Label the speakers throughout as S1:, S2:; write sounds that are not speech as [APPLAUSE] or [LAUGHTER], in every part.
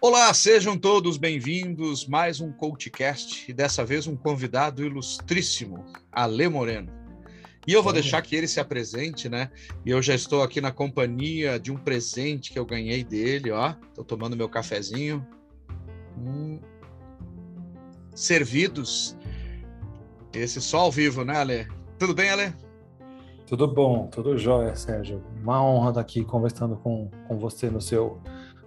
S1: Olá, sejam todos bem-vindos. Mais um CoachCast e dessa vez um convidado ilustríssimo, Ale Moreno. E eu vou deixar que ele se apresente, né? E eu já estou aqui na companhia de um presente que eu ganhei dele, ó. Estou tomando meu cafezinho. Hum. Servidos. Esse só ao vivo, né, Ale? Tudo bem, Ale?
S2: Tudo bom, tudo jóia, Sérgio. Uma honra estar aqui conversando com, com você no seu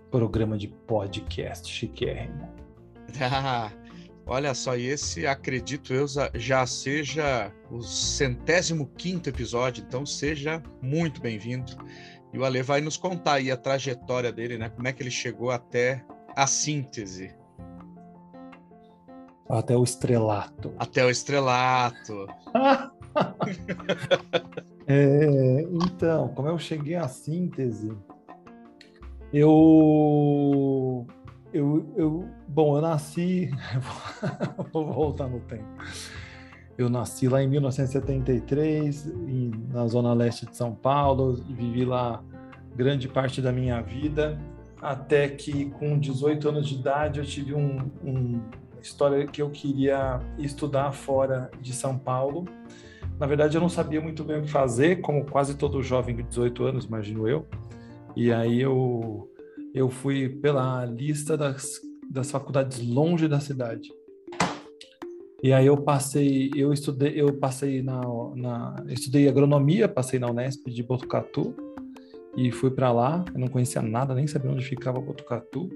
S2: programa de podcast chiquérrimo.
S1: Ah, [LAUGHS] olha só, esse, acredito eu, já seja o centésimo quinto episódio, então seja muito bem-vindo. E o Ale vai nos contar aí a trajetória dele, né? Como é que ele chegou até a síntese.
S2: Até o estrelato.
S1: Até o estrelato. [LAUGHS] [LAUGHS]
S2: é, então, como eu cheguei à síntese, eu, eu, eu, bom, eu nasci, [LAUGHS] [LAUGHS] vou voltar no tempo. Eu nasci lá em 1973, na zona leste de São Paulo, vivi lá grande parte da minha vida, até que com 18 anos de idade eu tive um, um, história que eu queria estudar fora de São Paulo. Na verdade, eu não sabia muito bem o que fazer, como quase todo jovem de 18 anos, imagino eu. E aí eu, eu fui pela lista das, das faculdades longe da cidade. E aí eu passei, eu estudei, eu passei na, na estudei agronomia, passei na Unesp de Botucatu e fui para lá. Eu não conhecia nada, nem sabia onde ficava Botucatu.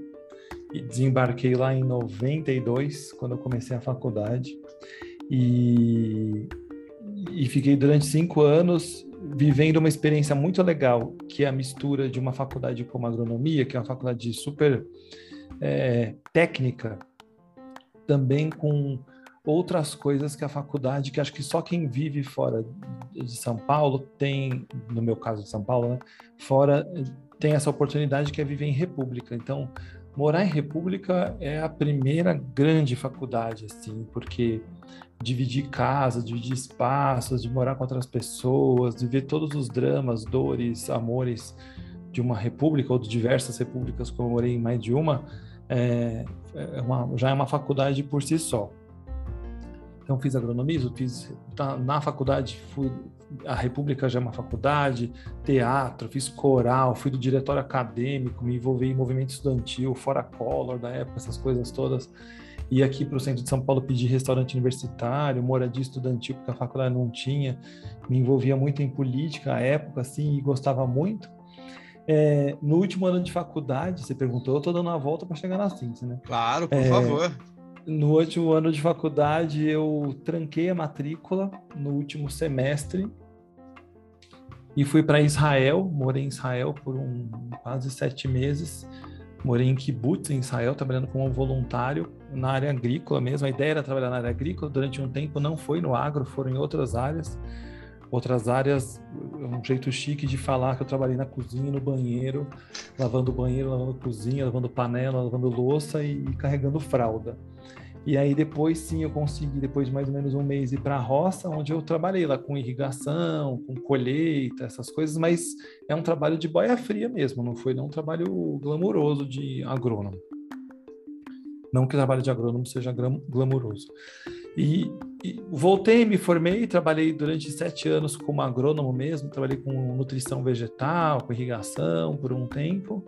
S2: E desembarquei lá em 92, quando eu comecei a faculdade. E, e fiquei durante cinco anos vivendo uma experiência muito legal, que é a mistura de uma faculdade como agronomia, que é uma faculdade super é, técnica, também com outras coisas que a faculdade, que acho que só quem vive fora de São Paulo tem, no meu caso de São Paulo, né, fora tem essa oportunidade que é viver em república. Então, morar em república é a primeira grande faculdade, assim, porque dividir casa, dividir espaços, de morar com outras pessoas, de ver todos os dramas, dores, amores de uma república ou de diversas repúblicas, como eu morei em mais de uma, é, é uma, já é uma faculdade por si só. Então fiz agronomismo, fiz tá, na faculdade fui a República já é uma faculdade, teatro, fiz coral, fui do diretório acadêmico, me envolvi em movimento estudantil, fora Collor da época, essas coisas todas ir aqui para o centro de São Paulo pedir restaurante universitário, moradia estudantil, porque a faculdade não tinha, me envolvia muito em política à época, assim, e gostava muito. É, no último ano de faculdade, você perguntou, eu estou dando uma volta para chegar na síntese, né?
S1: Claro, por é, favor.
S2: No último ano de faculdade, eu tranquei a matrícula no último semestre e fui para Israel, morei em Israel por um, quase sete meses Morei em kibbutz, em Israel, trabalhando como voluntário na área agrícola mesmo. A ideia era trabalhar na área agrícola. Durante um tempo não foi no agro, foram em outras áreas. Outras áreas, um jeito chique de falar que eu trabalhei na cozinha, no banheiro, lavando banheiro, lavando cozinha, lavando panela, lavando louça e carregando fralda. E aí depois sim eu consegui, depois de mais ou menos um mês, ir para a roça, onde eu trabalhei lá com irrigação, com colheita, essas coisas, mas é um trabalho de boia fria mesmo, não foi não um trabalho glamouroso de agrônomo. Não que o trabalho de agrônomo seja glamouroso. E, e, voltei, me formei, trabalhei durante sete anos como agrônomo mesmo, trabalhei com nutrição vegetal, com irrigação por um tempo,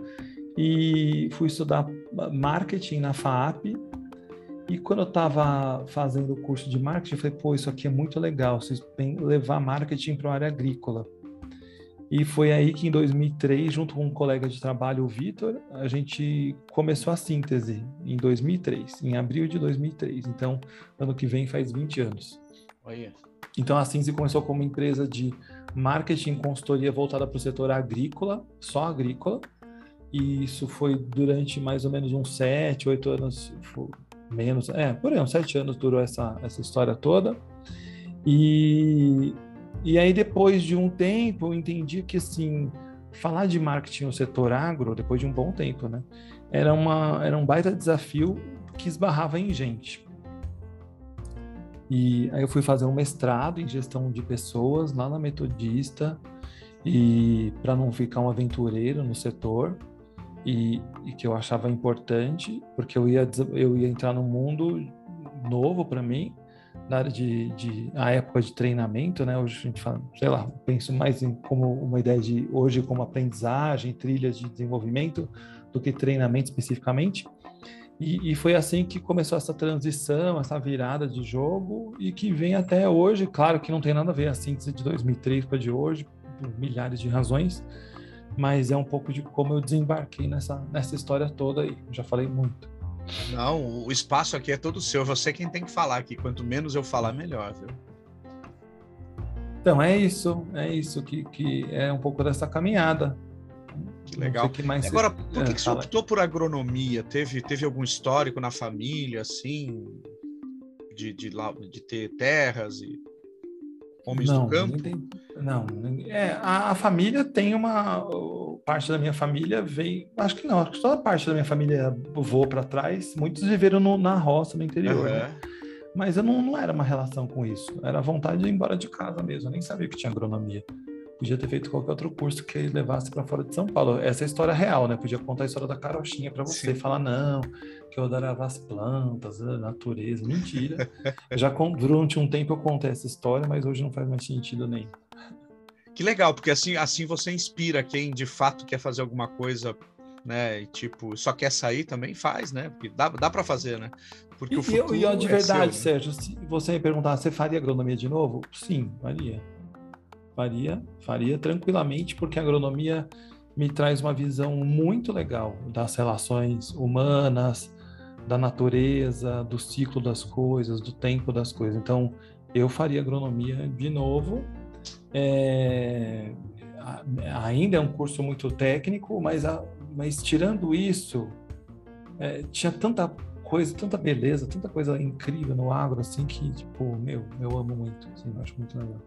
S2: e fui estudar marketing na FAAP, e quando eu estava fazendo o curso de marketing, eu falei, pô, isso aqui é muito legal, vocês levar marketing para a área agrícola. E foi aí que em 2003, junto com um colega de trabalho, o Vitor, a gente começou a síntese em 2003, em abril de 2003. Então, ano que vem faz 20 anos. Olha. Então, a síntese começou como empresa de marketing e consultoria voltada para o setor agrícola, só agrícola. E isso foi durante mais ou menos uns sete, oito anos, menos, é, por aí, uns sete anos durou essa, essa história toda. E, e aí, depois de um tempo, eu entendi que, assim, falar de marketing no setor agro, depois de um bom tempo, né, era, uma, era um baita desafio que esbarrava em gente. E aí eu fui fazer um mestrado em gestão de pessoas lá na Metodista, e para não ficar um aventureiro no setor, e, e, que eu achava importante, porque eu ia, eu ia entrar num mundo novo para mim, na área de, de a época de treinamento, né? Hoje a gente fala, sei lá, penso mais em como uma ideia de hoje como aprendizagem, trilhas de desenvolvimento do que treinamento especificamente. E, e, foi assim que começou essa transição, essa virada de jogo e que vem até hoje. Claro que não tem nada a ver a síntese de 2003 para de hoje, por milhares de razões, mas é um pouco de como eu desembarquei nessa, nessa história toda aí. Já falei muito.
S1: Não, o espaço aqui é todo seu. Você quem tem que falar aqui. Quanto menos eu falar, melhor, viu?
S2: Então, é isso. É isso que, que é um pouco dessa caminhada.
S1: Que legal. Que Agora, por que, é, que você optou por agronomia? Teve, teve algum histórico na família, assim, de, de, de ter terras e homens
S2: não,
S1: do campo?
S2: Tem, não, é, a, a, família tem uma parte da minha família veio, acho que não, acho que toda parte da minha família voou para trás. Muitos viveram no, na roça, no interior. Uhum. Né? Mas eu não, não era uma relação com isso. Era vontade de ir embora de casa mesmo. Eu nem sabia que tinha agronomia. Podia ter feito qualquer outro curso que levasse para fora de São Paulo. Essa é a história real, né? Podia contar a história da carochinha para você e falar, não, que eu adorava as plantas, a natureza. Mentira. [LAUGHS] Já durante um tempo eu contei essa história, mas hoje não faz mais sentido nenhum.
S1: Que legal, porque assim, assim você inspira quem de fato quer fazer alguma coisa, né? E, tipo, só quer sair também faz, né? Porque dá, dá para fazer, né? Porque
S2: e,
S1: o futuro
S2: e,
S1: e
S2: de verdade, seu, né? Sérgio, se você me perguntar, você faria agronomia de novo? Sim, faria. Faria, faria tranquilamente, porque a agronomia me traz uma visão muito legal das relações humanas, da natureza, do ciclo das coisas, do tempo das coisas. Então, eu faria agronomia de novo é, ainda é um curso muito técnico, mas, a, mas tirando isso, é, tinha tanta coisa, tanta beleza, tanta coisa incrível no agro, assim, que, tipo, meu, eu amo muito, assim, eu acho muito legal.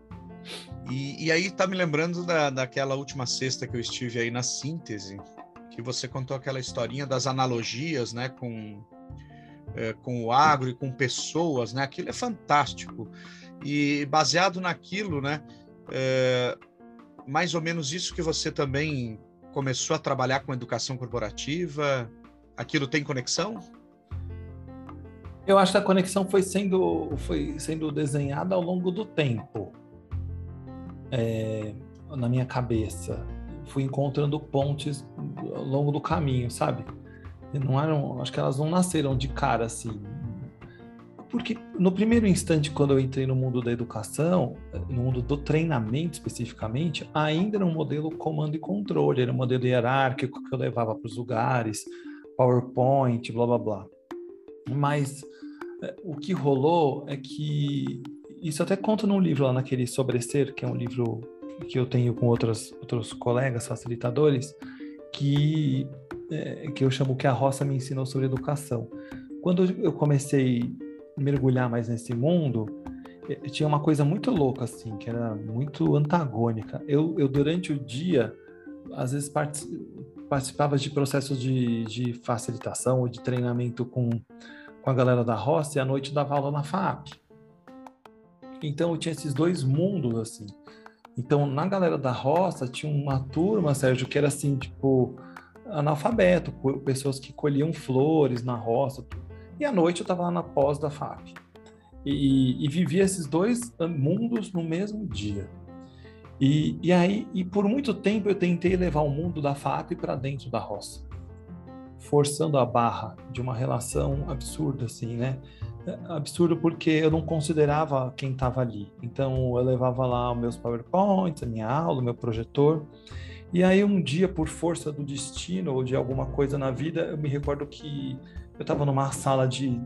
S1: E, e aí tá me lembrando da, daquela última sexta que eu estive aí na síntese, que você contou aquela historinha das analogias, né, com, é, com o agro e com pessoas, né, aquilo é fantástico. E baseado naquilo, né, é, mais ou menos isso que você também começou a trabalhar com educação corporativa? Aquilo tem conexão?
S2: Eu acho que a conexão foi sendo, foi sendo desenhada ao longo do tempo, é, na minha cabeça. Fui encontrando pontes ao longo do caminho, sabe? Não eram, acho que elas não nasceram de cara assim. Porque no primeiro instante, quando eu entrei no mundo da educação, no mundo do treinamento especificamente, ainda era um modelo comando e controle, era um modelo hierárquico que eu levava para os lugares, PowerPoint, blá blá blá. Mas é, o que rolou é que isso até conta num livro lá naquele Sobrecer, que é um livro que eu tenho com outros, outros colegas facilitadores, que, é, que eu chamo que a roça me ensinou sobre educação. Quando eu comecei mergulhar mais nesse mundo, eh, tinha uma coisa muito louca, assim, que era muito antagônica. Eu, eu durante o dia, às vezes participava de processos de, de facilitação ou de treinamento com, com a galera da roça e à noite dava aula na FAP. Então eu tinha esses dois mundos, assim. Então, na galera da roça, tinha uma turma, Sérgio, que era assim, tipo, analfabeto, pessoas que colhiam flores na roça. E à noite eu estava lá na pós da FAP. E, e vivia esses dois mundos no mesmo dia. E, e aí, e por muito tempo eu tentei levar o mundo da FAP para dentro da roça, forçando a barra de uma relação absurda, assim, né? Absurdo porque eu não considerava quem estava ali. Então eu levava lá os meus PowerPoints, a minha aula, o meu projetor. E aí um dia, por força do destino ou de alguma coisa na vida, eu me recordo que eu estava numa sala de,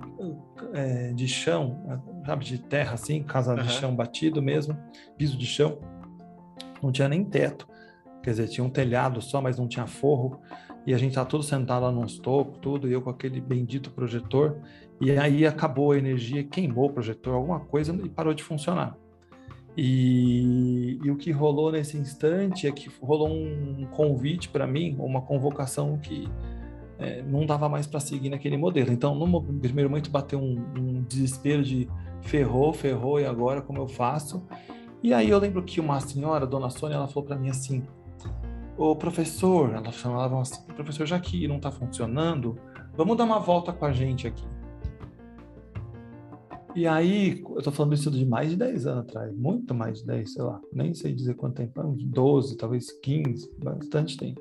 S2: é, de chão, sabe, de terra assim, casa uhum. de chão batido mesmo, piso de chão. Não tinha nem teto. Quer dizer, tinha um telhado só, mas não tinha forro. E a gente tá todo sentado lá nos tocos, tudo, e eu com aquele bendito projetor. E aí acabou a energia, queimou o projetor, alguma coisa, e parou de funcionar. E, e, o que rolou nesse instante é que rolou um convite para mim, uma convocação que é, não dava mais para seguir naquele modelo. Então, no primeiro momento, bateu um, um, desespero de ferrou, ferrou, e agora como eu faço? E aí eu lembro que uma senhora, dona Sônia, ela falou para mim assim: Ô professor, ela chamava assim, professor, já que não está funcionando, vamos dar uma volta com a gente aqui. E aí, eu estou falando isso de mais de 10 anos atrás, muito mais de 10, sei lá, nem sei dizer quanto tempo, uns 12, talvez 15, bastante tempo.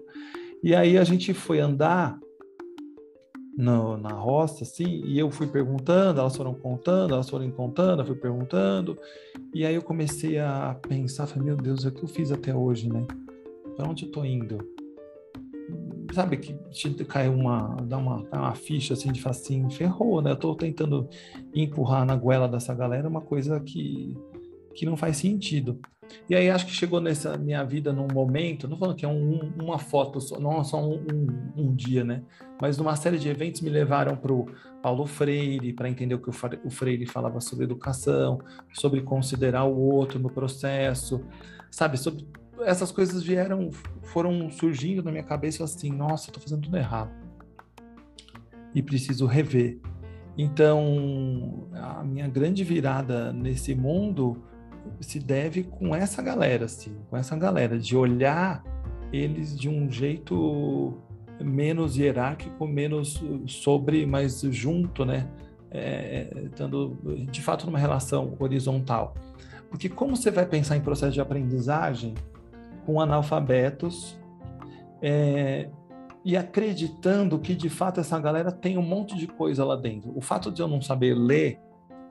S2: E aí a gente foi andar no, na roça, assim, e eu fui perguntando, elas foram contando, elas foram contando, eu fui perguntando, e aí eu comecei a pensar, falei, meu Deus, é o que eu fiz até hoje, né? Para onde eu tô indo? Sabe, que te cai uma, dá uma, uma ficha assim de falar assim, ferrou, né? Eu tô tentando empurrar na goela dessa galera uma coisa que, que não faz sentido. E aí acho que chegou nessa minha vida num momento, não falando que é um, uma foto, só, não só um, um, um, dia, né? Mas numa série de eventos me levaram para o Paulo Freire, para entender o que o Freire falava sobre educação, sobre considerar o outro no processo, sabe? Sobre, essas coisas vieram, foram surgindo na minha cabeça assim, nossa, estou fazendo tudo errado. E preciso rever. Então, a minha grande virada nesse mundo se deve com essa galera, assim, com essa galera, de olhar eles de um jeito menos hierárquico, menos sobre, mas junto, né? É, estando de fato numa relação horizontal. Porque como você vai pensar em processo de aprendizagem com analfabetos é, e acreditando que de fato essa galera tem um monte de coisa lá dentro? O fato de eu não saber ler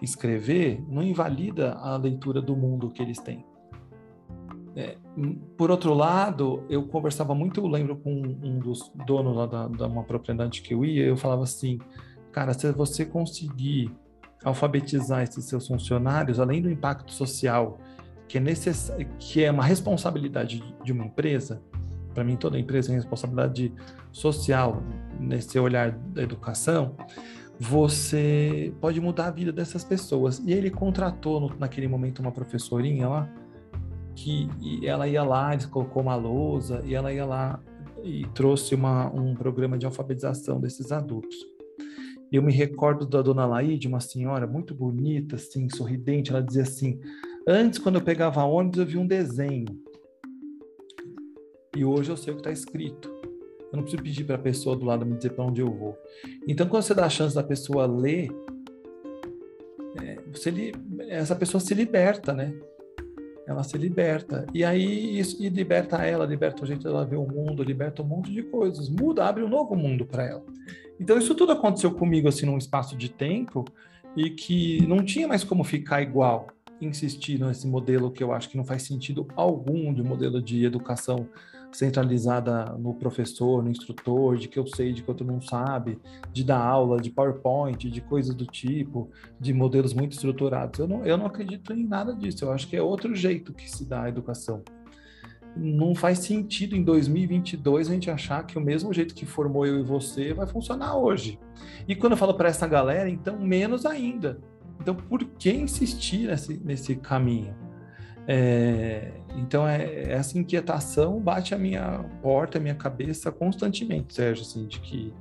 S2: escrever não invalida a leitura do mundo que eles têm. É, por outro lado, eu conversava muito, eu lembro com um dos donos da, da uma propriedade que eu ia, eu falava assim, cara, se você conseguir alfabetizar esses seus funcionários, além do impacto social que é necessário, que é uma responsabilidade de uma empresa, para mim toda empresa tem responsabilidade social nesse olhar da educação, você pode mudar a vida dessas pessoas. E ele contratou no, naquele momento uma professorinha lá, que ela ia lá, colocou uma lousa, e ela ia lá e trouxe uma, um programa de alfabetização desses adultos. Eu me recordo da dona Laide, uma senhora muito bonita, assim, sorridente, ela dizia assim, antes quando eu pegava ônibus eu vi um desenho, e hoje eu sei o que está escrito. Eu não preciso pedir para a pessoa do lado me dizer para onde eu vou. Então, quando você dá a chance da pessoa ler, é, você li, essa pessoa se liberta, né? Ela se liberta. E aí, isso e liberta ela, liberta o jeito dela ver o mundo, liberta um monte de coisas. Muda, abre um novo mundo para ela. Então, isso tudo aconteceu comigo, assim, num espaço de tempo e que não tinha mais como ficar igual insistir nesse modelo que eu acho que não faz sentido algum de modelo de educação centralizada no professor, no instrutor, de que eu sei, de que outro não sabe, de dar aula, de PowerPoint, de coisas do tipo, de modelos muito estruturados. Eu não, eu não acredito em nada disso. Eu acho que é outro jeito que se dá a educação. Não faz sentido em 2022 a gente achar que o mesmo jeito que formou eu e você vai funcionar hoje. E quando eu falo para essa galera, então menos ainda. Então, por que insistir nesse, nesse caminho? É, então, é, essa inquietação bate a minha porta, a minha cabeça constantemente, Sérgio, assim, de que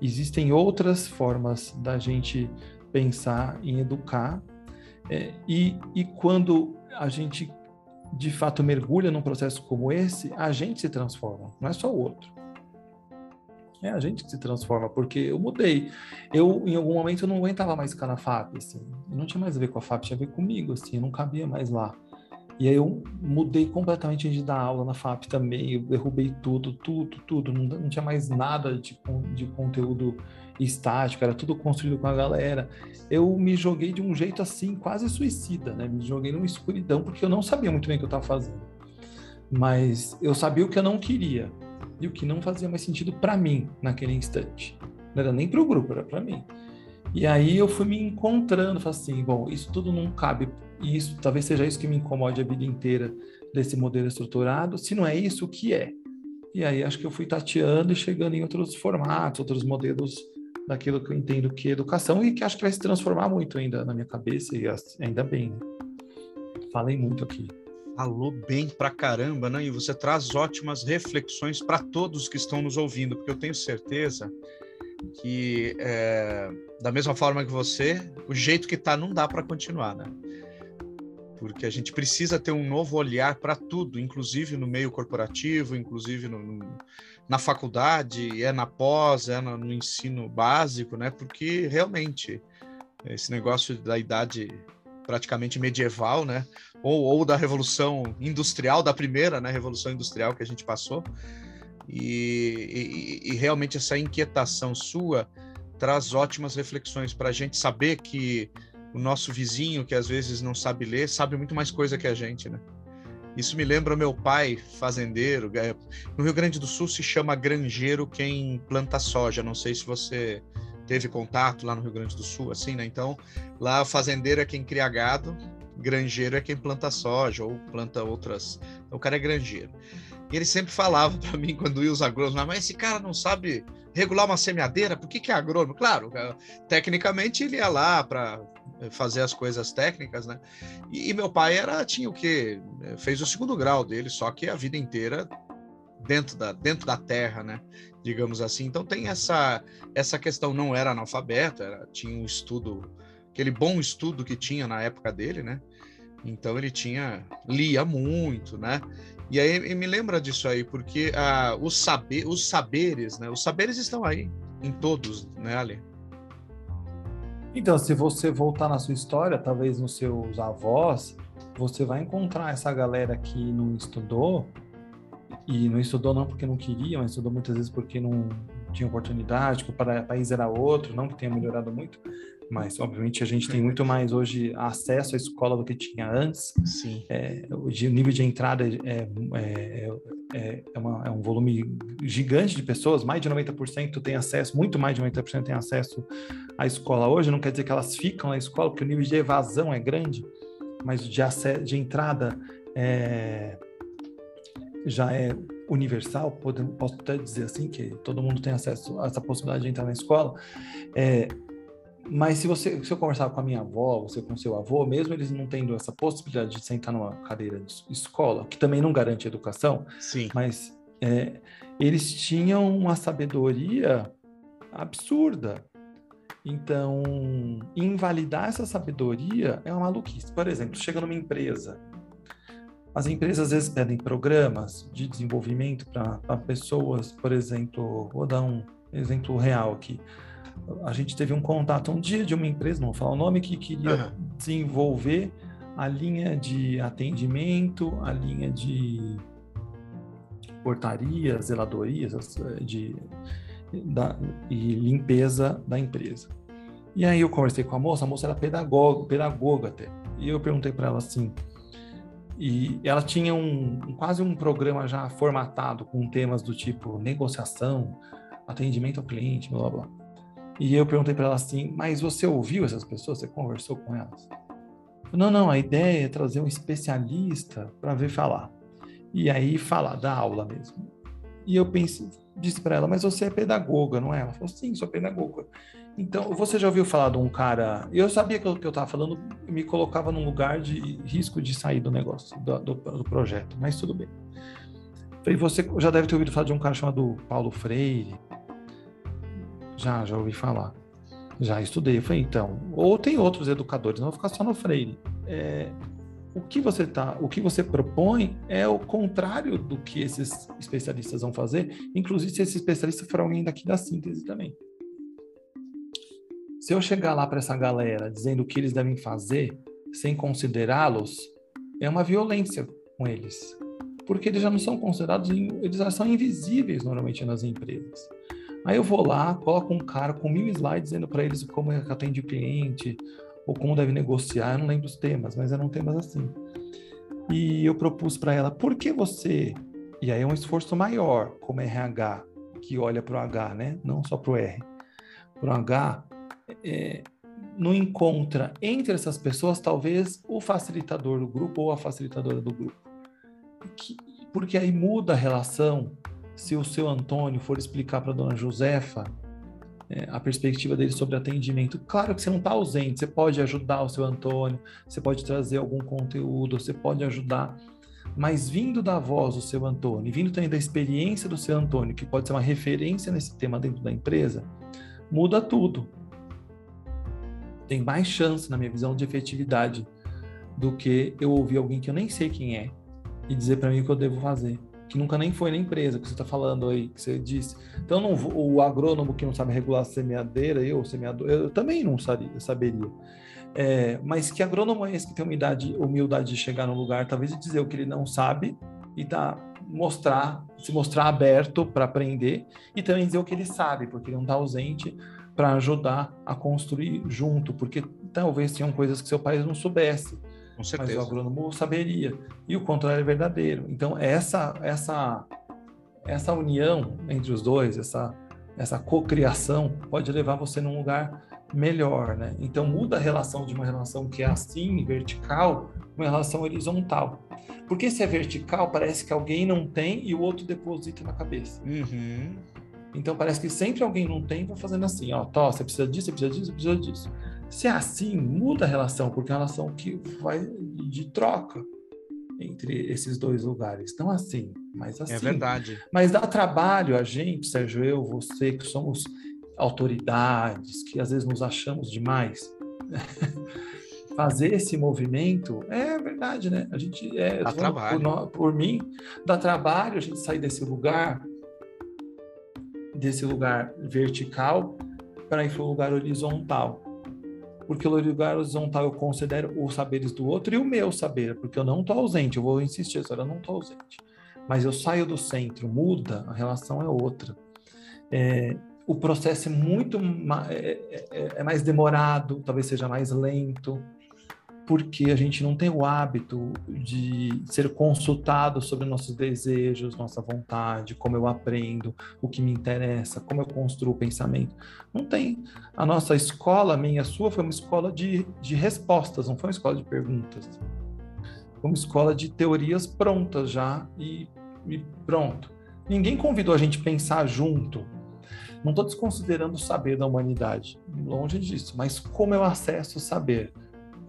S2: existem outras formas da gente pensar em educar. É, e, e quando a gente de fato mergulha num processo como esse, a gente se transforma, não é só o outro. É a gente que se transforma, porque eu mudei. Eu, em algum momento, eu não aguentava mais ficar na FAP, assim. Não tinha mais a ver com a FAP, tinha a ver comigo, assim. Eu não cabia mais lá. E aí eu mudei completamente de dar aula na FAP também, eu derrubei tudo, tudo, tudo, não, não tinha mais nada de, de conteúdo estático, era tudo construído com a galera. Eu me joguei de um jeito assim, quase suicida, né? Me joguei numa escuridão, porque eu não sabia muito bem o que eu estava fazendo. Mas eu sabia o que eu não queria e o que não fazia mais sentido para mim naquele instante. Não era nem para o grupo, era para mim. E aí eu fui me encontrando, falei assim, bom, isso tudo não cabe e isso talvez seja isso que me incomode a vida inteira desse modelo estruturado. Se não é isso, o que é? E aí acho que eu fui tateando e chegando em outros formatos, outros modelos daquilo que eu entendo que é educação e que acho que vai se transformar muito ainda na minha cabeça e ainda bem. Né? Falei muito aqui.
S1: Falou bem pra caramba, né? E você traz ótimas reflexões para todos que estão nos ouvindo, porque eu tenho certeza que é, da mesma forma que você, o jeito que está não dá para continuar, né? Porque a gente precisa ter um novo olhar para tudo, inclusive no meio corporativo, inclusive no, no, na faculdade, é na pós, é no, no ensino básico, né? Porque realmente esse negócio da idade praticamente medieval, né? Ou, ou da revolução industrial, da primeira, né? Revolução industrial que a gente passou. E, e, e realmente essa inquietação sua traz ótimas reflexões para a gente saber que o nosso vizinho, que às vezes não sabe ler, sabe muito mais coisa que a gente, né? Isso me lembra meu pai, fazendeiro. É, no Rio Grande do Sul se chama granjeiro quem planta soja. Não sei se você teve contato lá no Rio Grande do Sul, assim, né? Então, lá fazendeiro é quem cria gado, granjeiro é quem planta soja ou planta outras. Então, o cara é granjeiro. E ele sempre falava para mim, quando ia os agrônomos, mas esse cara não sabe regular uma semeadeira, por que, que é agrônomo? Claro, é, tecnicamente ele ia lá para é, fazer as coisas técnicas, né? E, e, meu pai era tinha o quê? É, fez o segundo grau dele, só que a vida inteira dentro da, dentro da terra, né? digamos assim. Então tem essa essa questão não era analfabeto, era, tinha um estudo, aquele bom estudo que tinha na época dele, né? Então ele tinha lia muito, né? E aí me lembra disso aí, porque ah, os, saber, os saberes, né? Os saberes estão aí em todos, né, Ali?
S2: Então, se você voltar na sua história, talvez nos seus avós, você vai encontrar essa galera que não estudou e não estudou não porque não queria, mas estudou muitas vezes porque não tinha oportunidade, que o país era outro, não que tenha melhorado muito, mas obviamente a gente tem muito mais hoje acesso à escola do que tinha antes.
S1: Sim.
S2: É, o nível de entrada é, é, é, é, uma, é, um volume gigante de pessoas, mais de 90% tem acesso, muito mais de 90% tem acesso à escola hoje, não quer dizer que elas ficam na escola, porque o nível de evasão é grande, mas de, de entrada é já é universal, posso até dizer assim, que todo mundo tem acesso a essa possibilidade de entrar na escola, é, mas se você se eu conversar com a minha avó, você com seu avô, mesmo eles não tendo essa possibilidade de sentar numa cadeira de escola, que também não garante educação,
S1: Sim.
S2: mas é, eles tinham uma sabedoria absurda. Então, invalidar essa sabedoria é uma maluquice. Por exemplo, chega numa empresa as empresas às vezes pedem programas de desenvolvimento para pessoas, por exemplo, vou dar um exemplo real aqui. A gente teve um contato um dia de uma empresa, não vou falar o nome, que queria uhum. desenvolver a linha de atendimento, a linha de portaria, zeladorias de, da, e limpeza da empresa. E aí eu conversei com a moça, a moça era pedagoga, pedagoga até. E eu perguntei para ela assim: e ela tinha um, quase um programa já formatado com temas do tipo negociação, atendimento ao cliente, blá blá. E eu perguntei para ela assim: Mas você ouviu essas pessoas? Você conversou com elas? Não, não, a ideia é trazer um especialista para ver falar. E aí falar, da aula mesmo. E eu pensei, disse para ela: Mas você é pedagoga, não é? Ela falou: Sim, sou pedagoga. Então, você já ouviu falar de um cara. Eu sabia que o que eu estava falando me colocava num lugar de risco de sair do negócio, do, do, do projeto, mas tudo bem. Falei, você já deve ter ouvido falar de um cara chamado Paulo Freire. Já, já ouvi falar. Já estudei. falei, então. Ou tem outros educadores, não vou ficar só no Freire. É, o que você tá, o que você propõe é o contrário do que esses especialistas vão fazer, inclusive se esse especialista for alguém daqui da síntese também. Se eu chegar lá para essa galera dizendo o que eles devem fazer, sem considerá-los, é uma violência com eles. Porque eles já não são considerados, eles já são invisíveis normalmente nas empresas. Aí eu vou lá, coloco um cara com mil slides dizendo para eles como é que atende o cliente, ou como deve negociar, eu não lembro os temas, mas eram temas assim. E eu propus para ela, por que você, e aí é um esforço maior como RH, que olha para o H, né? não só para o R, para o H, é, não encontra entre essas pessoas talvez o facilitador do grupo ou a facilitadora do grupo. Que, porque aí muda a relação se o seu Antônio for explicar para dona Josefa é, a perspectiva dele sobre atendimento. Claro que você não está ausente, você pode ajudar o seu Antônio, você pode trazer algum conteúdo, você pode ajudar, mas vindo da voz do seu Antônio, vindo também da experiência do seu Antônio, que pode ser uma referência nesse tema dentro da empresa, muda tudo. Tem mais chance, na minha visão, de efetividade do que eu ouvir alguém que eu nem sei quem é e dizer para mim o que eu devo fazer, que nunca nem foi na empresa que você está falando aí, que você disse. Então, não, o agrônomo que não sabe regular a semeadeira, eu, semeador, eu também não sabia, saberia. É, mas que agrônomo é esse que tem humildade, humildade de chegar no lugar, talvez dizer o que ele não sabe e tá mostrar, se mostrar aberto para aprender e também dizer o que ele sabe, porque ele não está ausente para ajudar a construir junto, porque talvez tenham coisas que seu país não soubesse, mas o agrônomo saberia. E o contrário é verdadeiro. Então essa essa essa união entre os dois, essa essa cocriação pode levar você num lugar melhor, né? Então muda a relação de uma relação que é assim, vertical, uma relação horizontal. Porque se é vertical, parece que alguém não tem e o outro deposita na cabeça.
S1: Uhum.
S2: Então parece que sempre alguém não tem vai fazendo assim, ó, tó, você precisa disso, você precisa disso, você precisa disso. Se é assim, muda a relação, porque é uma relação que vai de troca entre esses dois lugares. Não assim, mas assim. É
S1: verdade.
S2: Mas dá trabalho a gente, Sérgio, eu, você, que somos autoridades, que às vezes nos achamos demais. [LAUGHS] Fazer esse movimento é verdade, né? A gente é
S1: dá trabalho.
S2: Por, por mim, dá trabalho a gente sair desse lugar, desse lugar vertical, para ir para o lugar horizontal. Porque o lugar horizontal eu considero os saberes do outro e o meu saber, porque eu não estou ausente, eu vou insistir, eu não estou ausente. Mas eu saio do centro, muda, a relação é outra. É, o processo é muito é, é, é, mais demorado, talvez seja mais lento, porque a gente não tem o hábito de ser consultado sobre nossos desejos, nossa vontade, como eu aprendo, o que me interessa, como eu construo o pensamento. Não tem. A nossa escola, minha, a sua, foi uma escola de, de respostas, não foi uma escola de perguntas. Foi uma escola de teorias prontas já e, e pronto. Ninguém convidou a gente a pensar junto não estou desconsiderando o saber da humanidade, longe disso, mas como eu acesso o saber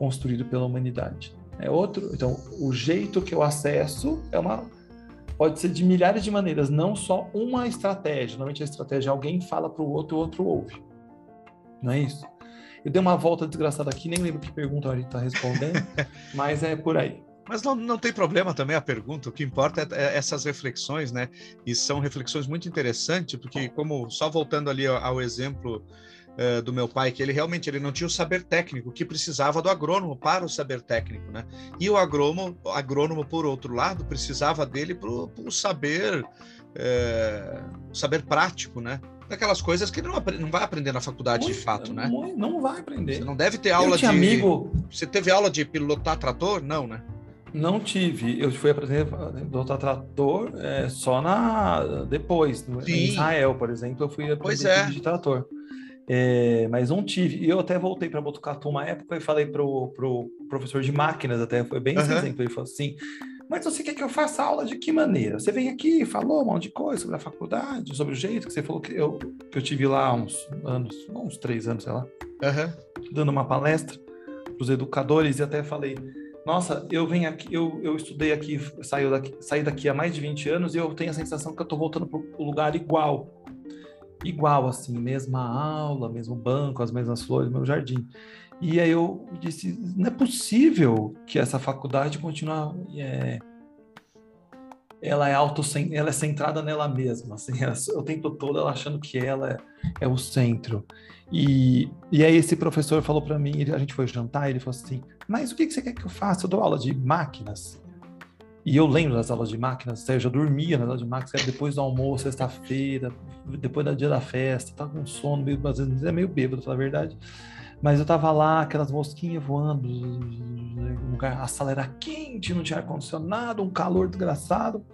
S2: construído pela humanidade. É outro, então, o jeito que eu acesso é uma pode ser de milhares de maneiras, não só uma estratégia. Normalmente a estratégia é alguém fala para o outro, o outro ouve. Não é isso? Eu dei uma volta desgraçada aqui, nem lembro que pergunta a gente está respondendo, [LAUGHS] mas é por aí.
S1: Mas não, não tem problema também a pergunta, o que importa é, é essas reflexões, né? E são reflexões muito interessantes, porque como, só voltando ali ao, ao exemplo uh, do meu pai, que ele realmente ele não tinha o saber técnico, que precisava do agrônomo para o saber técnico, né? E o agrônomo, agrônomo por outro lado, precisava dele para o saber, uh, saber prático, né? daquelas coisas que não, não vai aprender na faculdade muito, de fato, né?
S2: Não vai aprender.
S1: Você não deve ter aula de. Amigo... Você teve aula de pilotar trator? Não, né?
S2: Não tive. Eu fui aprender a trator é, só na depois. Sim. Em Israel, por exemplo, eu fui aprender pois é. de trator. É, mas não tive. E eu até voltei para Botucatu uma época e falei pro, pro professor de máquinas, até foi bem uhum. esse exemplo. Ele falou assim: Mas você quer que eu faça aula de que maneira? Você vem aqui, falou um monte de coisa sobre a faculdade, sobre o jeito que você falou que eu, que eu tive lá uns anos, uns três anos, sei lá,
S1: uhum.
S2: dando uma palestra para os educadores e até falei nossa, eu venho aqui, eu, eu estudei aqui, saí daqui, saí daqui há mais de 20 anos e eu tenho a sensação que eu estou voltando para o lugar igual. Igual, assim, mesma aula, mesmo banco, as mesmas flores, meu jardim. E aí eu disse, não é possível que essa faculdade continue... É, ela é auto ela é centrada nela mesma, assim, [LAUGHS] o tempo todo ela achando que ela é, é o centro. E, e aí esse professor falou para mim, a gente foi jantar, ele falou assim, mas o que, que você quer que eu faça? Eu dou aula de máquinas. E eu lembro das aulas de máquinas, Sérgio, eu dormia nas aulas de máquinas, depois do almoço, sexta-feira, depois do dia da festa, tava com sono, meio, às vezes é meio bêbado, na verdade. Mas eu tava lá, aquelas mosquinhas voando, a sala era quente, não tinha ar-condicionado, um calor desgraçado.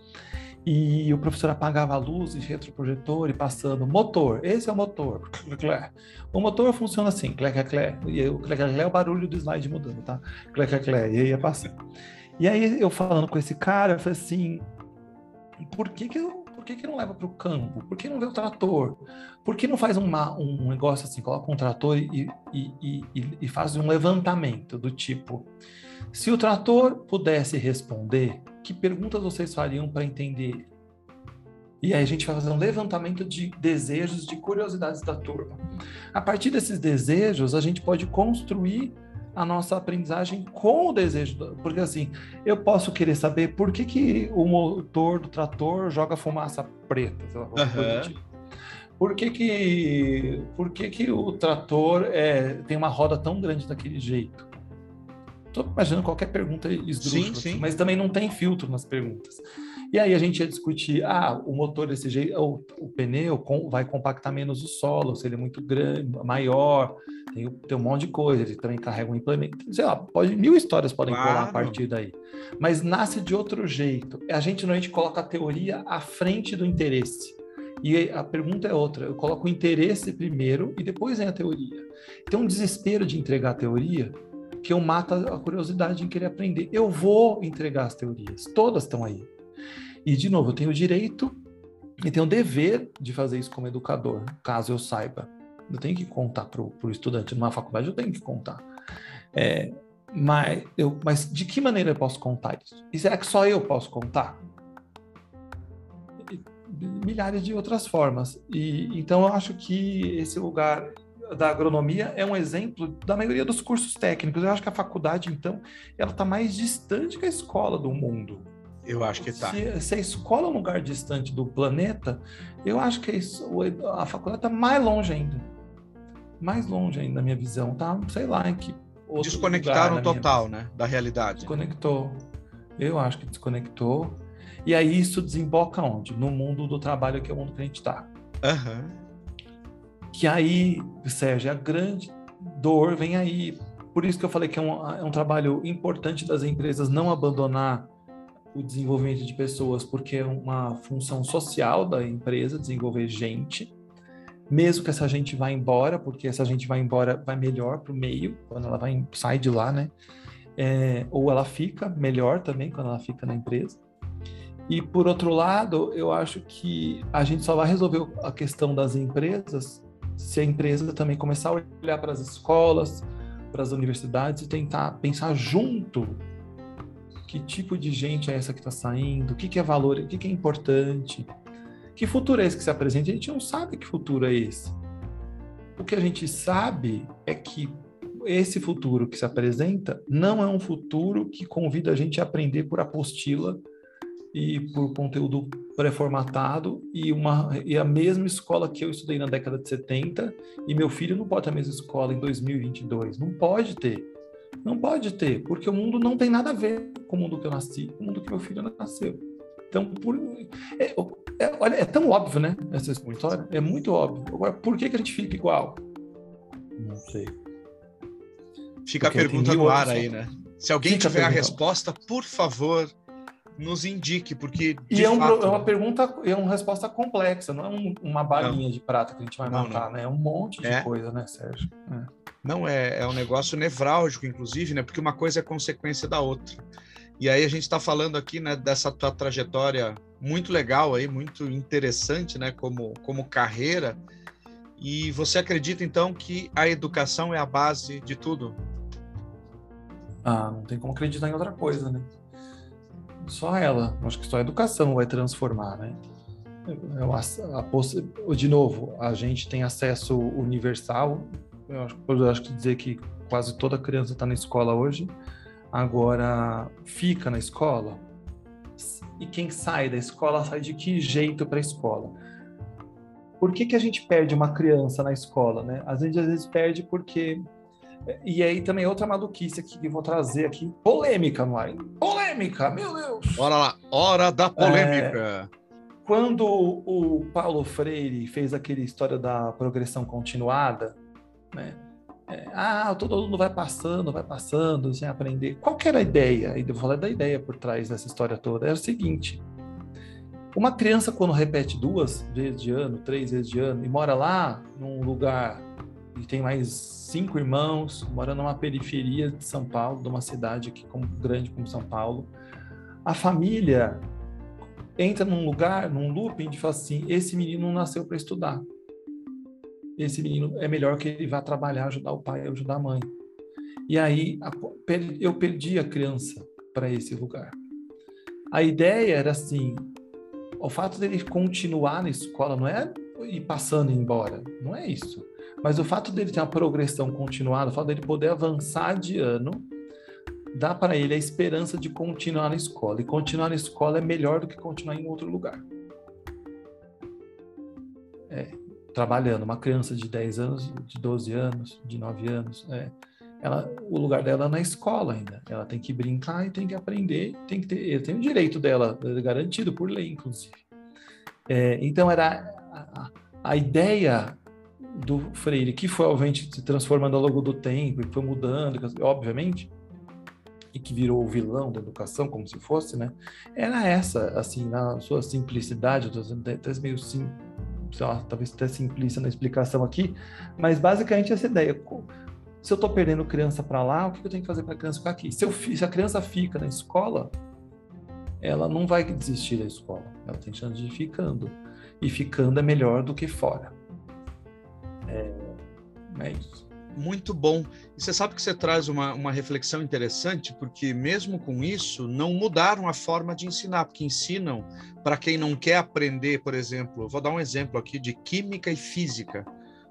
S2: E o professor apagava a luz e retroprojetor e passando motor, esse é o motor. [LAUGHS] O motor funciona assim, clec, clec, e o clec, clec é o barulho do slide mudando, tá? Clec, clec, e aí ia passando. E aí eu falando com esse cara, eu falei assim, por que que, por que, que não leva para o campo? Por que não vê o trator? Por que não faz uma, um negócio assim, coloca um trator e, e, e, e faz um levantamento do tipo, se o trator pudesse responder, que perguntas vocês fariam para entender E aí a gente vai fazer um levantamento de desejos, de curiosidades da turma. A partir desses desejos, a gente pode construir a nossa aprendizagem com o desejo. Porque assim, eu posso querer saber por que, que o motor do trator joga fumaça preta, sei lá, uhum. tipo. Por que que, por que, que o trator é, tem uma roda tão grande daquele jeito? Estou imaginando qualquer pergunta esdrúxula, sim, sim. mas também não tem filtro nas perguntas. E aí a gente ia discutir, ah, o motor desse jeito, o, o pneu com, vai compactar menos o solo, se ele é muito grande, maior, tem, tem um monte de coisa, ele também carrega um implemento, sei lá, pode, mil histórias podem claro. colar a partir daí. Mas nasce de outro jeito. A gente normalmente coloca a teoria à frente do interesse. E a pergunta é outra, eu coloco o interesse primeiro e depois vem a teoria. Tem um desespero de entregar a teoria que eu mato a curiosidade em querer aprender. Eu vou entregar as teorias, todas estão aí. E, de novo, eu tenho o direito e tenho o dever de fazer isso como educador, caso eu saiba. Eu tenho que contar para o estudante. Numa faculdade, eu tenho que contar. É, mas, eu, mas de que maneira eu posso contar isso? E será que só eu posso contar? Milhares de outras formas. E então eu acho que esse lugar da agronomia é um exemplo da maioria dos cursos técnicos. Eu acho que a faculdade, então, ela está mais distante que a escola do mundo.
S1: Eu acho que está.
S2: Se, se, a escola é um lugar distante do planeta, eu acho que a faculdade está mais longe ainda. Mais longe ainda, na minha visão. Tá, sei lá, em que.
S1: Desconectaram total, né? Da realidade.
S2: Desconectou. Eu acho que desconectou. E aí isso desemboca onde? No mundo do trabalho, que é o mundo que a gente está.
S1: Uhum.
S2: Que aí, Sérgio, a grande dor vem aí. Por isso que eu falei que é um, é um trabalho importante das empresas não abandonar o desenvolvimento de pessoas, porque é uma função social da empresa desenvolver gente, mesmo que essa gente vá embora, porque essa gente vai embora vai melhor para o meio quando ela vai sai de lá, né? É, ou ela fica melhor também quando ela fica na empresa. E por outro lado, eu acho que a gente só vai resolver a questão das empresas se a empresa também começar a olhar para as escolas, para as universidades e tentar pensar junto que tipo de gente é essa que está saindo, o que, que é valor, o que, que é importante, que futuro é esse que se apresenta. A gente não sabe que futuro é esse. O que a gente sabe é que esse futuro que se apresenta não é um futuro que convida a gente a aprender por apostila e por conteúdo pré-formatado e uma e a mesma escola que eu estudei na década de 70 e meu filho não pode ter a mesma escola em 2022, não pode ter. Não pode ter, porque o mundo não tem nada a ver com o mundo que eu nasci, com o mundo que meu filho nasceu. Então, por, é, é, olha, é tão óbvio, né? Essa história é muito óbvio. Agora, por que, que a gente fica igual? Não sei.
S1: Fica porque a pergunta no ar aí, né? Se alguém fica tiver a, a resposta, por favor, nos indique, porque.
S2: E é, um, fato... é, uma pergunta, é uma resposta complexa, não é um, uma balinha não. de prata que a gente vai não, matar, não. né? É um monte de é. coisa, né, Sérgio? É.
S1: Não, é, é um negócio nevrálgico, inclusive, né? Porque uma coisa é consequência da outra. E aí a gente está falando aqui, né, dessa tua trajetória muito legal aí, muito interessante, né, como, como carreira. E você acredita então que a educação é a base de tudo?
S2: Ah, não tem como acreditar em outra coisa, né? Só ela. Acho que só a educação vai transformar, né? Eu, a, a, de novo, a gente tem acesso universal eu acho, eu acho que dizer que quase toda criança está na escola hoje. Agora, fica na escola? E quem sai da escola sai de que jeito para a escola? Por que, que a gente perde uma criança na escola? Né? Às vezes, às vezes perde porque. E aí também outra maluquice aqui que vou trazer aqui. Polêmica ar. Polêmica, meu Deus!
S1: Bora lá, hora da polêmica!
S2: É quando o Paulo Freire fez aquele história da progressão continuada, né? É, ah, todo mundo vai passando, vai passando, sem aprender. Qual era a ideia? E eu vou falar da ideia por trás dessa história toda. Era o seguinte: uma criança, quando repete duas vezes de ano, três vezes de ano, e mora lá num lugar e tem mais cinco irmãos, mora numa periferia de São Paulo, de uma cidade aqui como, grande como São Paulo, a família entra num lugar, num looping de falar assim: esse menino nasceu para estudar esse menino é melhor que ele vá trabalhar, ajudar o pai, ajudar a mãe. E aí eu perdi a criança para esse lugar. A ideia era assim: o fato dele continuar na escola não é ir passando embora, não é isso. Mas o fato dele ter uma progressão continuada, o fato dele poder avançar de ano, dá para ele a esperança de continuar na escola. E continuar na escola é melhor do que continuar em outro lugar. É, trabalhando, uma criança de 10 anos, de 12 anos, de 9 anos, é, ela, o lugar dela é na escola ainda. Ela tem que brincar e tem que aprender, tem que ter, tem o direito dela é garantido por lei, inclusive. É, então era a, a, ideia do Freire, que foi obviamente se transformando ao longo do tempo e foi mudando, obviamente, e que virou o vilão da educação, como se fosse, né? Era essa, assim, na sua simplicidade, até meio sim, lá, talvez até simplista na explicação aqui, mas basicamente essa ideia. Se eu estou perdendo criança para lá, o que eu tenho que fazer para a criança ficar aqui? Se, eu, se a criança fica na escola, ela não vai desistir da escola, ela tem chance de ir ficando. E ficando é melhor do que fora. É, é isso.
S1: Muito bom. E você sabe que você traz uma, uma reflexão interessante, porque mesmo com isso, não mudaram a forma de ensinar, porque ensinam para quem não quer aprender, por exemplo, vou dar um exemplo aqui de química e física.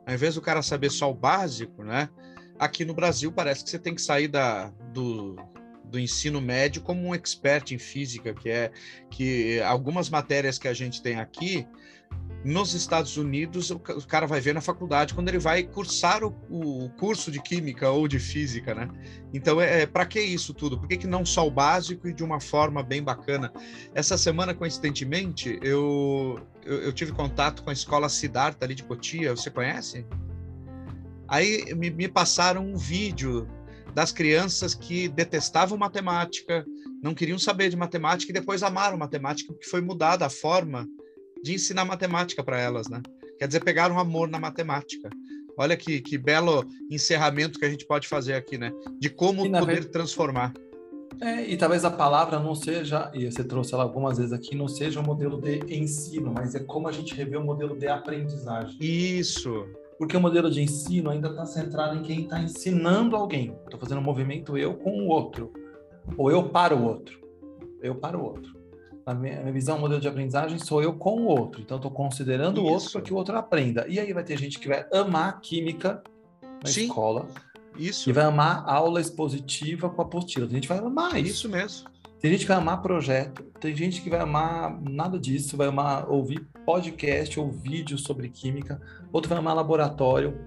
S1: Ao invés do cara saber só o básico, né? Aqui no Brasil parece que você tem que sair da, do, do ensino médio como um expert em física, que é que algumas matérias que a gente tem aqui nos Estados Unidos, o cara vai ver na faculdade quando ele vai cursar o, o curso de química ou de física, né? Então, é, é para que isso tudo? Por que, que não só o básico e de uma forma bem bacana? Essa semana, coincidentemente, eu, eu, eu tive contato com a escola Siddhartha ali de Cotia, você conhece? Aí me, me passaram um vídeo das crianças que detestavam matemática, não queriam saber de matemática e depois amaram matemática, porque foi mudada a forma de ensinar matemática para elas, né? Quer dizer, pegaram amor na matemática. Olha que, que belo encerramento que a gente pode fazer aqui, né? De como poder vez... transformar.
S2: É, e talvez a palavra não seja, e você trouxe ela algumas vezes aqui, não seja um modelo de ensino, mas é como a gente revê o modelo de aprendizagem.
S1: Isso.
S2: Porque o modelo de ensino ainda está centrado em quem está ensinando alguém. Estou fazendo um movimento eu com o outro, ou eu para o outro. Eu para o outro a minha, visão, modelo de aprendizagem, sou eu com o outro. Então, estou considerando Isso. o outro para que o outro aprenda. E aí vai ter gente que vai amar química na Sim. escola. Isso. E vai amar aula expositiva com apostila. Tem gente que vai amar isso.
S1: Isso mesmo.
S2: Tem gente que vai amar projeto, tem gente que vai amar nada disso, vai amar ouvir podcast ou vídeo sobre química, outro vai amar laboratório.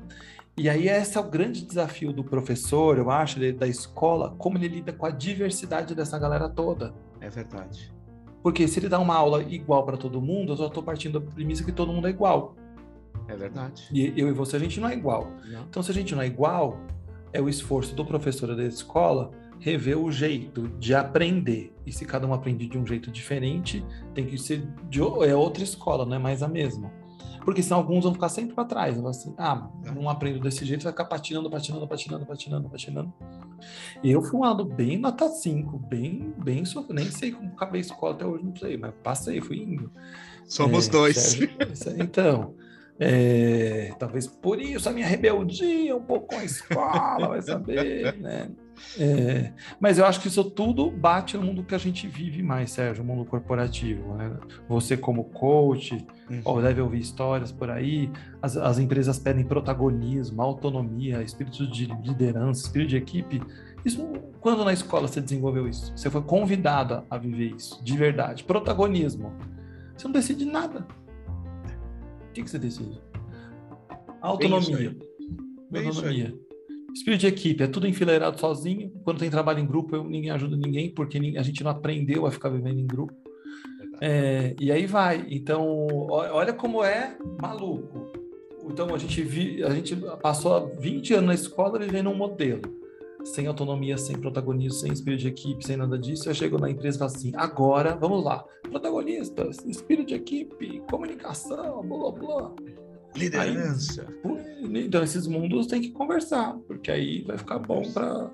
S2: E aí esse é o grande desafio do professor, eu acho, da escola, como ele lida com a diversidade dessa galera toda.
S1: É verdade.
S2: Porque se ele dá uma aula igual para todo mundo, eu só estou partindo da premissa que todo mundo é igual.
S1: É verdade.
S2: E eu e você, a gente não é igual. Não. Então, se a gente não é igual, é o esforço do professor da escola rever o jeito de aprender. E se cada um aprende de um jeito diferente, tem que ser de é outra escola, não é mais a mesma. Porque senão alguns vão ficar sempre para trás. Vão assim, ah, não aprendo desse jeito, vai ficar patinando, patinando, patinando, patinando, patinando. Eu fui um aluno bem nota 5, bem, bem, nem sei como acabei a escola até hoje, não sei, mas passei, fui indo.
S1: Somos é, dois.
S2: Sérgio, então, é, talvez por isso a minha rebeldia um pouco com a escola, vai saber, né? É, mas eu acho que isso tudo bate no mundo que a gente vive mais, Sérgio, o mundo corporativo. Né? Você como coach, uhum. ó, deve ouvir histórias por aí, as, as empresas pedem protagonismo, autonomia, espírito de liderança, espírito de equipe. Isso, quando na escola você desenvolveu isso? Você foi convidado a viver isso, de verdade. Protagonismo. Você não decide nada. O que, que você decide? Autonomia. Autonomia. Espírito de equipe, é tudo enfileirado sozinho. Quando tem trabalho em grupo, eu, ninguém ajuda ninguém, porque a gente não aprendeu a ficar vivendo em grupo. É, e aí vai. Então, olha como é maluco. Então, a gente, vi, a gente passou 20 anos na escola vivendo um modelo. Sem autonomia, sem protagonismo, sem espírito de equipe, sem nada disso. Eu chego na empresa e falo assim: agora, vamos lá. Protagonistas, espírito de equipe, comunicação, blá blá blá.
S1: Liderança.
S2: Aí, então, esses mundos têm que conversar, porque aí vai ficar bom para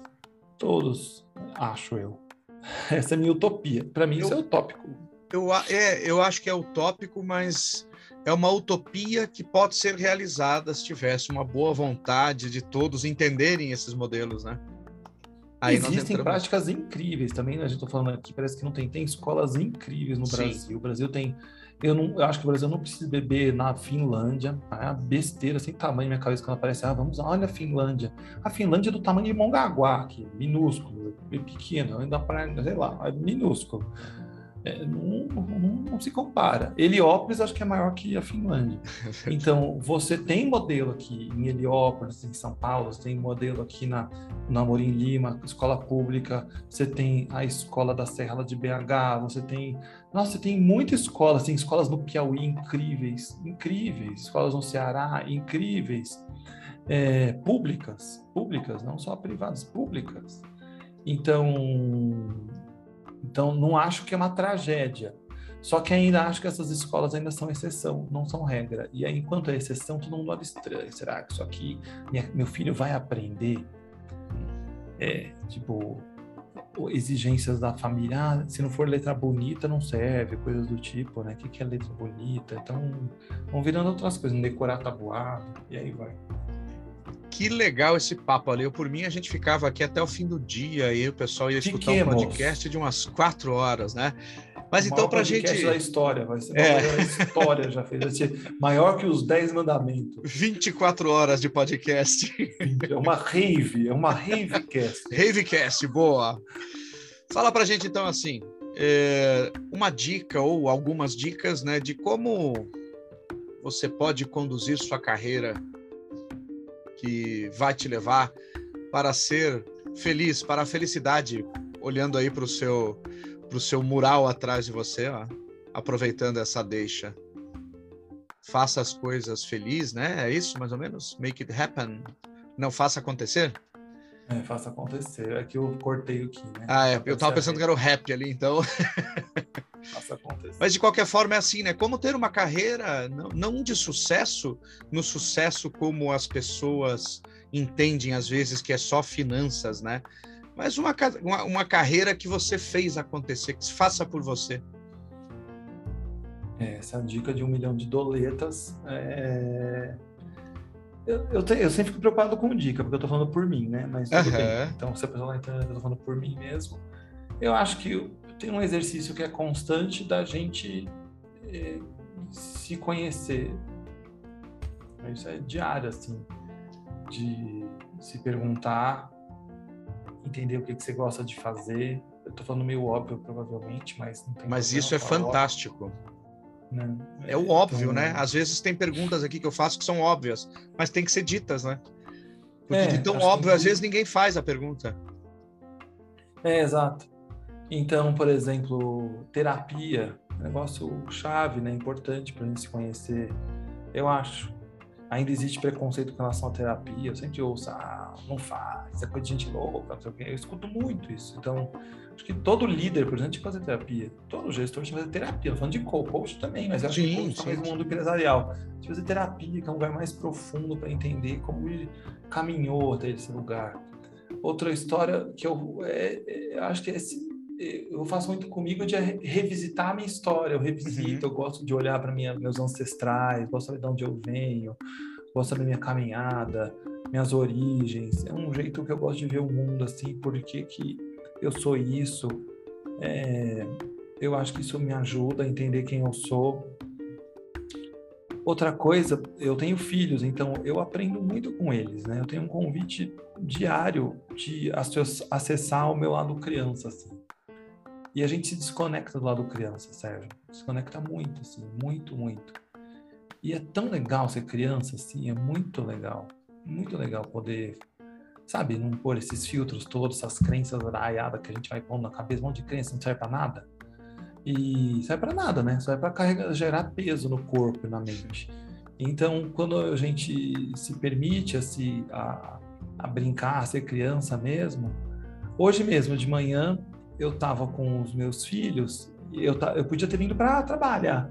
S2: todos, acho eu. [LAUGHS] Essa é a minha utopia. Para mim, eu, isso é utópico.
S1: Eu, é, eu acho que é utópico, mas é uma utopia que pode ser realizada se tivesse uma boa vontade de todos entenderem esses modelos, né?
S2: Aí Existem entramos... práticas incríveis também, né? a gente está falando aqui, parece que não tem. Tem escolas incríveis no Sim. Brasil. O Brasil tem. Eu, não, eu acho que o Brasil não precisa beber na Finlândia. É uma besteira sem tamanho na minha cabeça quando aparece. Ah, vamos, olha a Finlândia. A Finlândia é do tamanho de Mongaguá, aqui, minúsculo, pequeno, ainda para, sei lá, é minúsculo. É, não, não, não, se compara. Heliópolis acho que é maior que a Finlândia. [LAUGHS] Então, você tem modelo aqui em Heliópolis, em São Paulo, você tem modelo aqui na, na Morim Lima, escola pública, você tem a escola da Serra de BH, você tem. Nossa, você tem muitas escolas, tem escolas no Piauí incríveis, incríveis, escolas no Ceará incríveis, é, públicas, públicas, não só privadas, públicas. Então, então, não acho que é uma tragédia. Só que ainda acho que essas escolas ainda são exceção, não são regra. E aí, enquanto é exceção, todo mundo olha estranho. Será que isso aqui minha, meu filho vai aprender? É, tipo, exigências da família. Ah, se não for letra bonita, não serve, coisas do tipo, né? O que, que é letra bonita? Então, vão virando outras coisas, decorar tabuado, e aí vai
S1: que legal esse papo ali. Eu, por mim, a gente ficava aqui até o fim do dia e o pessoal ia escutar Fiquemos. um podcast de umas quatro horas, né? Mas o então, para a gente.
S2: da história, vai ser é. a história já fez. Vai ser maior que os 10 mandamentos.
S1: 24 horas de podcast.
S2: É uma rave, é uma ravecast.
S1: Ravecast, boa. Fala para a gente então assim, é, uma dica ou algumas dicas, né, de como você pode conduzir sua carreira que vai te levar para ser feliz, para a felicidade, olhando aí para o seu, pro seu mural atrás de você, ó, aproveitando essa deixa. Faça as coisas feliz, né? É isso, mais ou menos? Make it happen. Não faça acontecer?
S2: É, faça acontecer. É que eu cortei aqui, né?
S1: Ah, é. Eu tava pensando que era o rap ali, então. [LAUGHS] faça acontecer. Mas de qualquer forma é assim, né? Como ter uma carreira não, não de sucesso, no sucesso como as pessoas entendem às vezes que é só finanças, né? Mas uma, uma, uma carreira que você fez acontecer, que se faça por você.
S2: É, essa dica de um milhão de doletas é eu, eu, te, eu, sempre fico preocupado com dica, porque eu tô falando por mim, né? Mas tudo uhum. bem. Então, se a pessoa lá eu tô falando por mim mesmo. Eu acho que tem um exercício que é constante da gente eh, se conhecer. Isso é diário, assim, de se perguntar, entender o que, que você gosta de fazer. Eu tô falando meio óbvio, provavelmente, mas não tem
S1: Mas isso é fantástico. Óbvio. Né? É o óbvio, né? então... né? Às vezes tem perguntas aqui que eu faço que são óbvias, mas tem que ser ditas, né? Porque é, de tão óbvio, que... às vezes ninguém faz a pergunta.
S2: É, exato. Então, por exemplo, terapia, negócio chave, né? Importante para a gente se conhecer, eu acho. Ainda existe preconceito com relação à terapia. Eu sempre ouço, ah, não faz, é coisa de gente louca, não sei o quê. Eu escuto muito isso. Então, Acho que todo líder, por exemplo, tinha que fazer terapia. Todo gestor tinha que fazer terapia. Tô falando de coach também, mas acho sim, que coach no mundo empresarial. Tinha que fazer terapia, que é um lugar mais profundo para entender como ele caminhou até esse lugar. Outra história que eu é, é, acho que é, eu faço muito comigo de revisitar a minha história. Eu revisito, uhum. eu gosto de olhar para meus ancestrais, gosto de saber de onde eu venho, gosto saber minha caminhada, minhas origens. É um jeito que eu gosto de ver o mundo assim, porque que eu sou isso. É, eu acho que isso me ajuda a entender quem eu sou. Outra coisa, eu tenho filhos, então eu aprendo muito com eles, né? Eu tenho um convite diário de acessar o meu lado criança, assim. E a gente se desconecta do lado criança, Sérgio. Desconecta muito, assim, muito, muito. E é tão legal ser criança, assim, é muito legal. Muito legal poder sabe, não pôr esses filtros todos, essas crenças araiadas que a gente vai pondo na cabeça, um monte de crença, não serve para nada. E serve para nada, né? Serve para carregar, gerar peso no corpo e na mente. Então, quando a gente se permite a, se, a, a brincar, a ser criança mesmo, hoje mesmo de manhã eu estava com os meus filhos eu, eu podia ter vindo para trabalhar,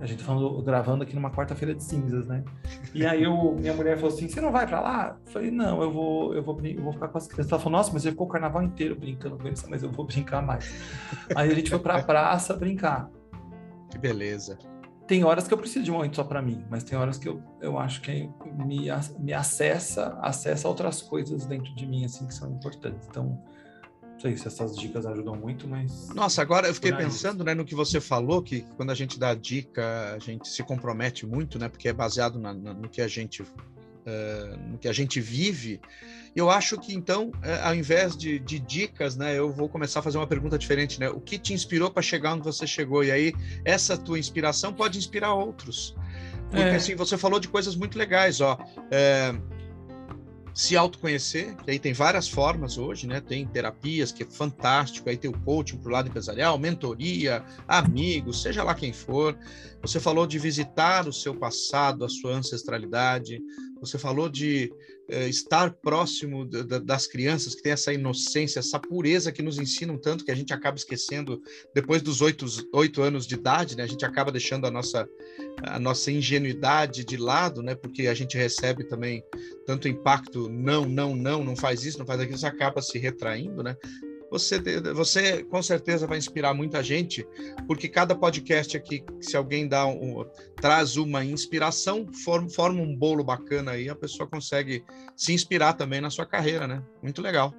S2: a gente tá falando, gravando aqui numa quarta-feira de cinzas, né? E aí eu, minha mulher falou assim: você não vai para lá? Eu falei, não, eu vou, eu vou, eu vou ficar com as crianças. Ela falou, nossa, mas você ficou o carnaval inteiro brincando com eles, mas eu vou brincar mais. Aí a gente foi para a praça brincar.
S1: Que beleza.
S2: tem horas que eu preciso de um momento só para mim, mas tem horas que eu, eu acho que me, me acessa, acessa outras coisas dentro de mim, assim, que são importantes. Então, não sei se essas dicas ajudam muito, mas.
S1: Nossa, agora eu fiquei pensando né, no que você falou, que quando a gente dá dica, a gente se compromete muito, né? Porque é baseado na, na, no que a gente uh, no que a gente vive, eu acho que então, uh, ao invés de, de, dicas, né, eu vou começar a fazer uma pergunta diferente, né? O que te inspirou para chegar onde você chegou? E aí, essa tua inspiração pode inspirar outros. Porque é. assim, você falou de coisas muito legais, ó. É, se autoconhecer, que aí tem várias formas hoje, né? Tem terapias, que é fantástico, aí tem o coaching para o lado empresarial, mentoria, amigos, seja lá quem for. Você falou de visitar o seu passado, a sua ancestralidade, você falou de estar próximo das crianças, que tem essa inocência, essa pureza que nos ensinam tanto que a gente acaba esquecendo depois dos oito, anos de idade, né? A gente acaba deixando a nossa, a nossa ingenuidade de lado, né? Porque a gente recebe também tanto impacto, não, não, não, não faz isso, não faz aquilo, isso acaba se retraindo, né? Você, você com certeza vai inspirar muita gente, porque cada podcast aqui, se alguém dá um, traz uma inspiração, forma, forma um bolo bacana aí, a pessoa consegue se inspirar também na sua carreira, né? Muito legal.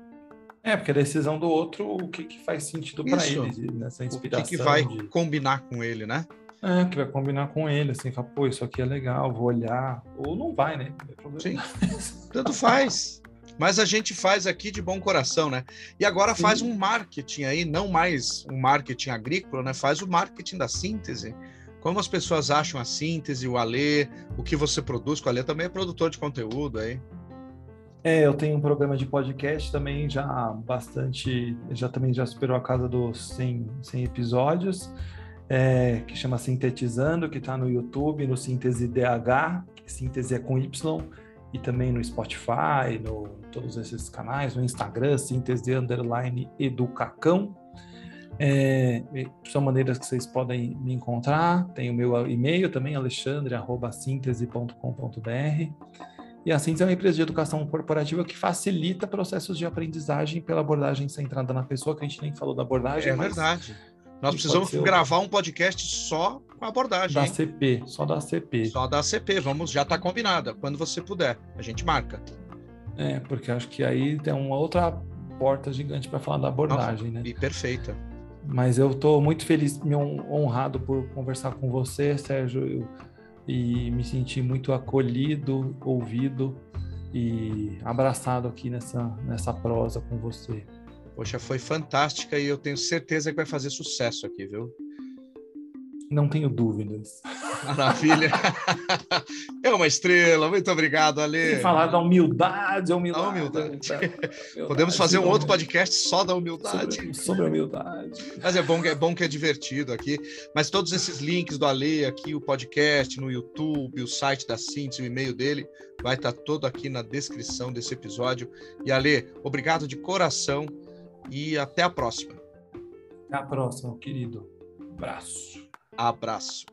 S2: É, porque a decisão do outro, o que, que faz sentido para ele nessa inspiração.
S1: O que, que vai de... combinar com ele, né?
S2: É, que vai combinar com ele, assim, fala, pô, isso aqui é legal, vou olhar. Ou não vai, né?
S1: Sim, [LAUGHS] tanto faz mas a gente faz aqui de bom coração, né? E agora faz um marketing aí, não mais um marketing agrícola, né? Faz o marketing da síntese. Como as pessoas acham a síntese, o Alê, o que você produz, o Alê também é produtor de conteúdo aí.
S2: É, eu tenho um programa de podcast também já bastante, já também já superou a casa dos 100, 100 episódios, é, que chama Sintetizando, que está no YouTube, no Síntese DH, que síntese é com Y, e também no Spotify, no todos esses canais, no Instagram, síntese underline educacão. É, são maneiras que vocês podem me encontrar. Tem o meu e-mail também, alexandre.síntese.com.br. E a Síntese é uma empresa de educação corporativa que facilita processos de aprendizagem pela abordagem centrada na pessoa, que a gente nem falou da abordagem.
S1: É verdade. Nós precisamos gravar um podcast só com a abordagem.
S2: Da
S1: hein?
S2: CP, só da CP.
S1: Só da CP, vamos, já está combinada. Quando você puder, a gente marca.
S2: É, porque acho que aí tem uma outra porta gigante para falar da abordagem, Nossa, né?
S1: E perfeita.
S2: Mas eu estou muito feliz, me honrado por conversar com você, Sérgio, e me senti muito acolhido, ouvido e abraçado aqui nessa, nessa prosa com você.
S1: Poxa, foi fantástica e eu tenho certeza que vai fazer sucesso aqui, viu?
S2: Não tenho dúvidas.
S1: Maravilha. [LAUGHS] É uma estrela. Muito obrigado, Ale.
S2: Sem falar da humildade, a humildade.
S1: A humildade. Podemos fazer um outro podcast só da humildade.
S2: Sobre, sobre a humildade.
S1: Mas é bom, é bom que é divertido aqui. Mas todos esses links do Ale aqui, o podcast no YouTube, o site da Síntese, o e-mail dele, vai estar todo aqui na descrição desse episódio. E Ale, obrigado de coração e até a próxima.
S2: Até a próxima, querido. Abraço.
S1: Abraço.